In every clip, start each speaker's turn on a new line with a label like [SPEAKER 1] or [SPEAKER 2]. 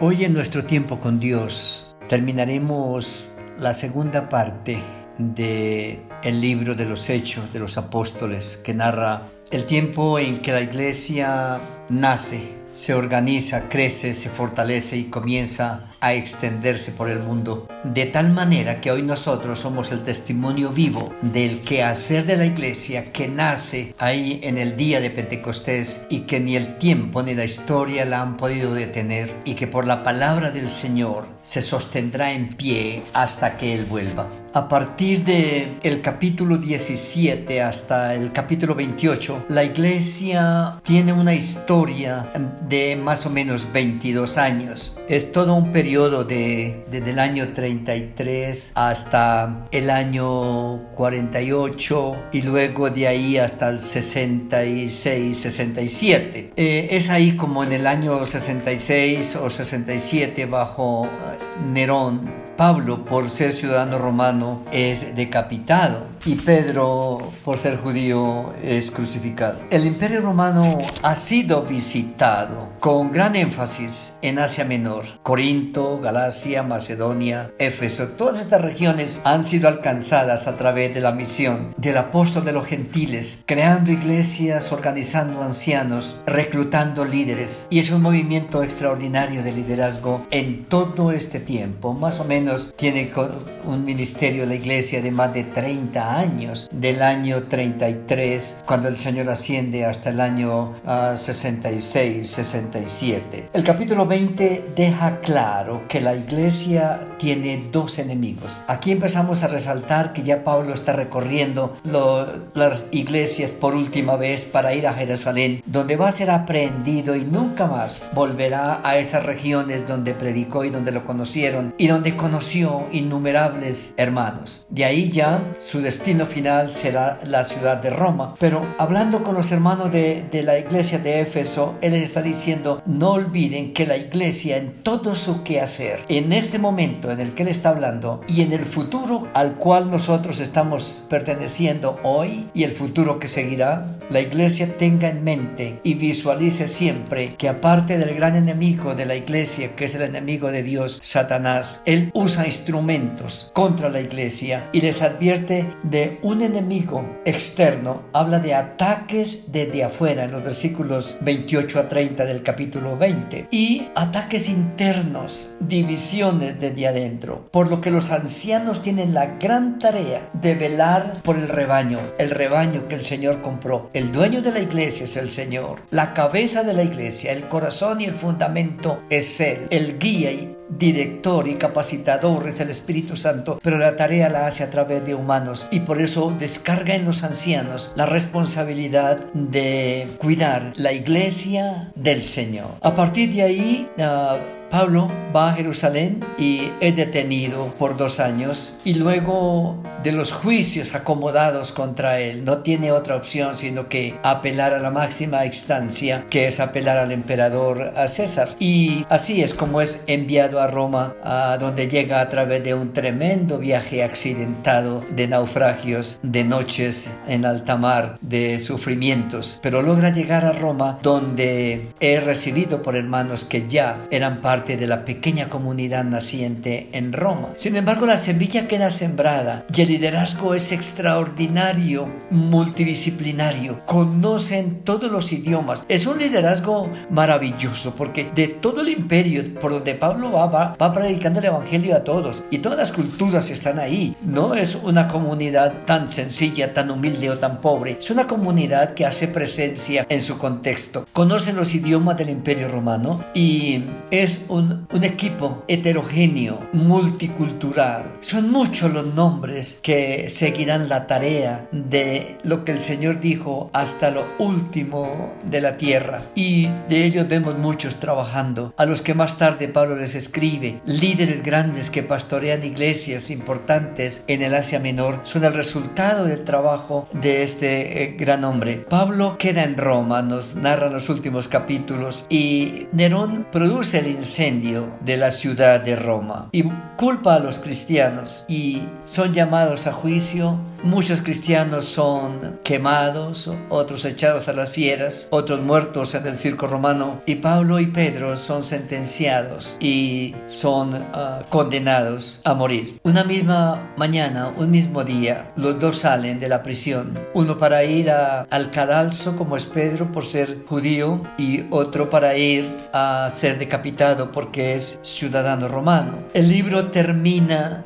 [SPEAKER 1] Hoy en nuestro tiempo con Dios terminaremos la segunda parte de el libro de los Hechos de los Apóstoles que narra el tiempo en que la iglesia nace, se organiza, crece, se fortalece y comienza a extenderse por el mundo, de tal manera que hoy nosotros somos el testimonio vivo del quehacer de la iglesia que nace ahí en el día de Pentecostés y que ni el tiempo ni la historia la han podido detener y que por la palabra del Señor se sostendrá en pie hasta que Él vuelva. A partir de el capítulo 17 hasta el capítulo 28, la iglesia tiene una historia de más o menos 22 años. Es todo un periodo de, desde el año 33 hasta el año 48 y luego de ahí hasta el 66, 67. Eh, es ahí como en el año 66 o 67 bajo eh, Nerón Pablo, por ser ciudadano romano, es decapitado y Pedro, por ser judío, es crucificado. El imperio romano ha sido visitado con gran énfasis en Asia Menor. Corinto, Galacia, Macedonia, Éfeso, todas estas regiones han sido alcanzadas a través de la misión del apóstol de los gentiles, creando iglesias, organizando ancianos, reclutando líderes. Y es un movimiento extraordinario de liderazgo en todo este tiempo, más o menos tiene un ministerio de la iglesia de más de 30 años, del año 33, cuando el Señor asciende hasta el año 66, ah, 67. El capítulo 20 deja claro que la iglesia tiene dos enemigos. Aquí empezamos a resaltar que ya Pablo está recorriendo las iglesias por última vez para ir a Jerusalén, donde va a ser aprehendido y nunca más volverá a esas regiones donde predicó y donde lo conocieron y donde conoció innumerables hermanos. De ahí ya su destino final será la ciudad de Roma. Pero hablando con los hermanos de, de la iglesia de Éfeso, él les está diciendo, no olviden que la iglesia en todo su quehacer, en este momento en el que él está hablando y en el futuro al cual nosotros estamos perteneciendo hoy y el futuro que seguirá, la iglesia tenga en mente y visualice siempre que aparte del gran enemigo de la iglesia, que es el enemigo de Dios, Satanás, él usa instrumentos contra la iglesia y les advierte de un enemigo externo. Habla de ataques desde afuera en los versículos 28 a 30 del capítulo 20 y ataques internos, divisiones desde adentro. Por lo que los ancianos tienen la gran tarea de velar por el rebaño, el rebaño que el Señor compró. El dueño de la iglesia es el Señor, la cabeza de la iglesia, el corazón y el fundamento es Él, el guía y director y capacitador es el Espíritu Santo, pero la tarea la hace a través de humanos y por eso descarga en los ancianos la responsabilidad de cuidar la iglesia del Señor. A partir de ahí, ah, Pablo va a Jerusalén y es detenido por dos años y luego de los juicios acomodados contra él no tiene otra opción sino que apelar a la máxima instancia que es apelar al emperador a César. Y así es como es enviado a Roma a donde llega a través de un tremendo viaje accidentado de naufragios de noches en alta mar de sufrimientos. Pero logra llegar a Roma donde es recibido por hermanos que ya eran parte de la pequeña comunidad naciente en Roma. Sin embargo, la semilla queda sembrada y el liderazgo es extraordinario, multidisciplinario. Conocen todos los idiomas. Es un liderazgo maravilloso porque de todo el imperio por donde Pablo va, va, va predicando el evangelio a todos y todas las culturas están ahí. No es una comunidad tan sencilla, tan humilde o tan pobre. Es una comunidad que hace presencia en su contexto. Conocen los idiomas del imperio romano y es un, equipo heterogéneo, multicultural. Son muchos los nombres que seguirán la tarea de lo que el Señor dijo hasta lo último de la tierra. Y de ellos vemos muchos trabajando, a los que más tarde Pablo les escribe. Líderes grandes que pastorean iglesias importantes en el Asia Menor son el resultado del trabajo de este eh, gran hombre. Pablo queda en Roma, nos narra los últimos capítulos, y Nerón produce el incendio de la ciudad de Roma. Y culpa a los cristianos y son llamados a juicio muchos cristianos son quemados, otros echados a las fieras, otros muertos en el circo romano y Pablo y Pedro son sentenciados y son uh, condenados a morir. Una misma mañana, un mismo día, los dos salen de la prisión, uno para ir a, al cadalso como es Pedro por ser judío y otro para ir a ser decapitado porque es ciudadano romano. El libro termina,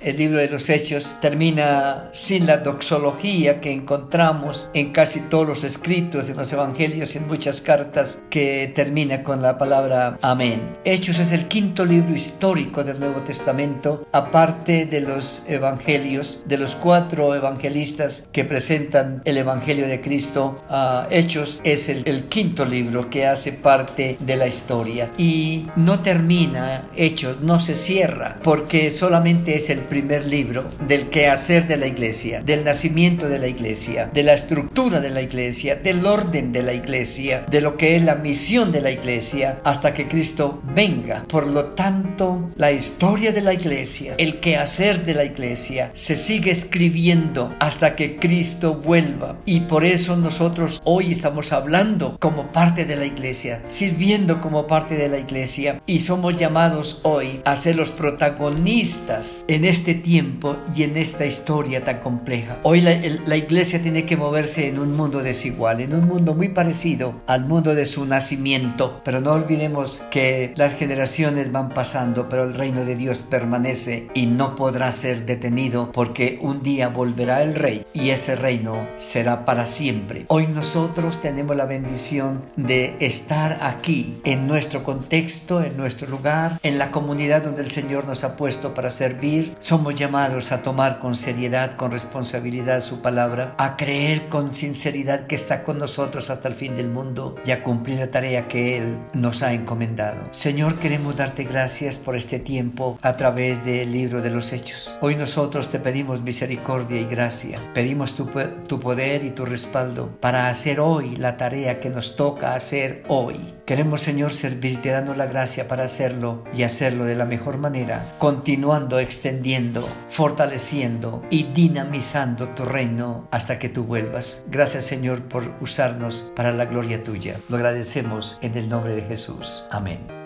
[SPEAKER 1] el libro de los Hechos termina sin la doxología que encontramos en casi todos los escritos en los evangelios y en muchas cartas que termina con la palabra amén. Hechos es el quinto libro histórico del Nuevo Testamento, aparte de los evangelios, de los cuatro evangelistas que presentan el evangelio de Cristo. Uh, Hechos es el, el quinto libro que hace parte de la historia y no termina Hechos, no se cierra porque solamente es el primer libro del quehacer de la iglesia, del nacimiento de la iglesia, de la estructura de la iglesia, del orden de la iglesia, de lo que es la misión de la iglesia hasta que Cristo venga. Por lo tanto, la historia de la iglesia, el quehacer de la iglesia, se sigue escribiendo hasta que Cristo vuelva. Y por eso nosotros hoy estamos hablando como parte de la iglesia, sirviendo como parte de la iglesia y somos llamados hoy a ser los protagonistas en este tiempo y en esta historia tan compleja. Hoy la, la iglesia tiene que moverse en un mundo desigual, en un mundo muy parecido al mundo de su nacimiento, pero no olvidemos que las generaciones van pasando, pero el reino de Dios permanece y no podrá ser detenido porque un día volverá el rey y ese reino será para siempre. Hoy nosotros tenemos la bendición de estar aquí en nuestro contexto, en nuestro lugar, en la comunidad donde el Señor nos ha puesto para servir. Somos llamados a tomar con seriedad, con responsabilidad su palabra, a creer con sinceridad que está con nosotros hasta el fin del mundo y a cumplir la tarea que Él nos ha encomendado. Señor, queremos darte gracias por este tiempo a través del libro de los Hechos. Hoy nosotros te pedimos misericordia y gracia. Pedimos tu, tu poder y tu respaldo para hacer hoy la tarea que nos toca hacer hoy. Queremos, Señor, servirte, dando la gracia para hacerlo y hacerlo de la mejor manera, continuando, extendiendo, fortaleciendo y dinamizando tu reino hasta que tú vuelvas. Gracias, Señor, por usarnos para la gloria tuya. Lo agradecemos en el nombre de Jesús. Amén.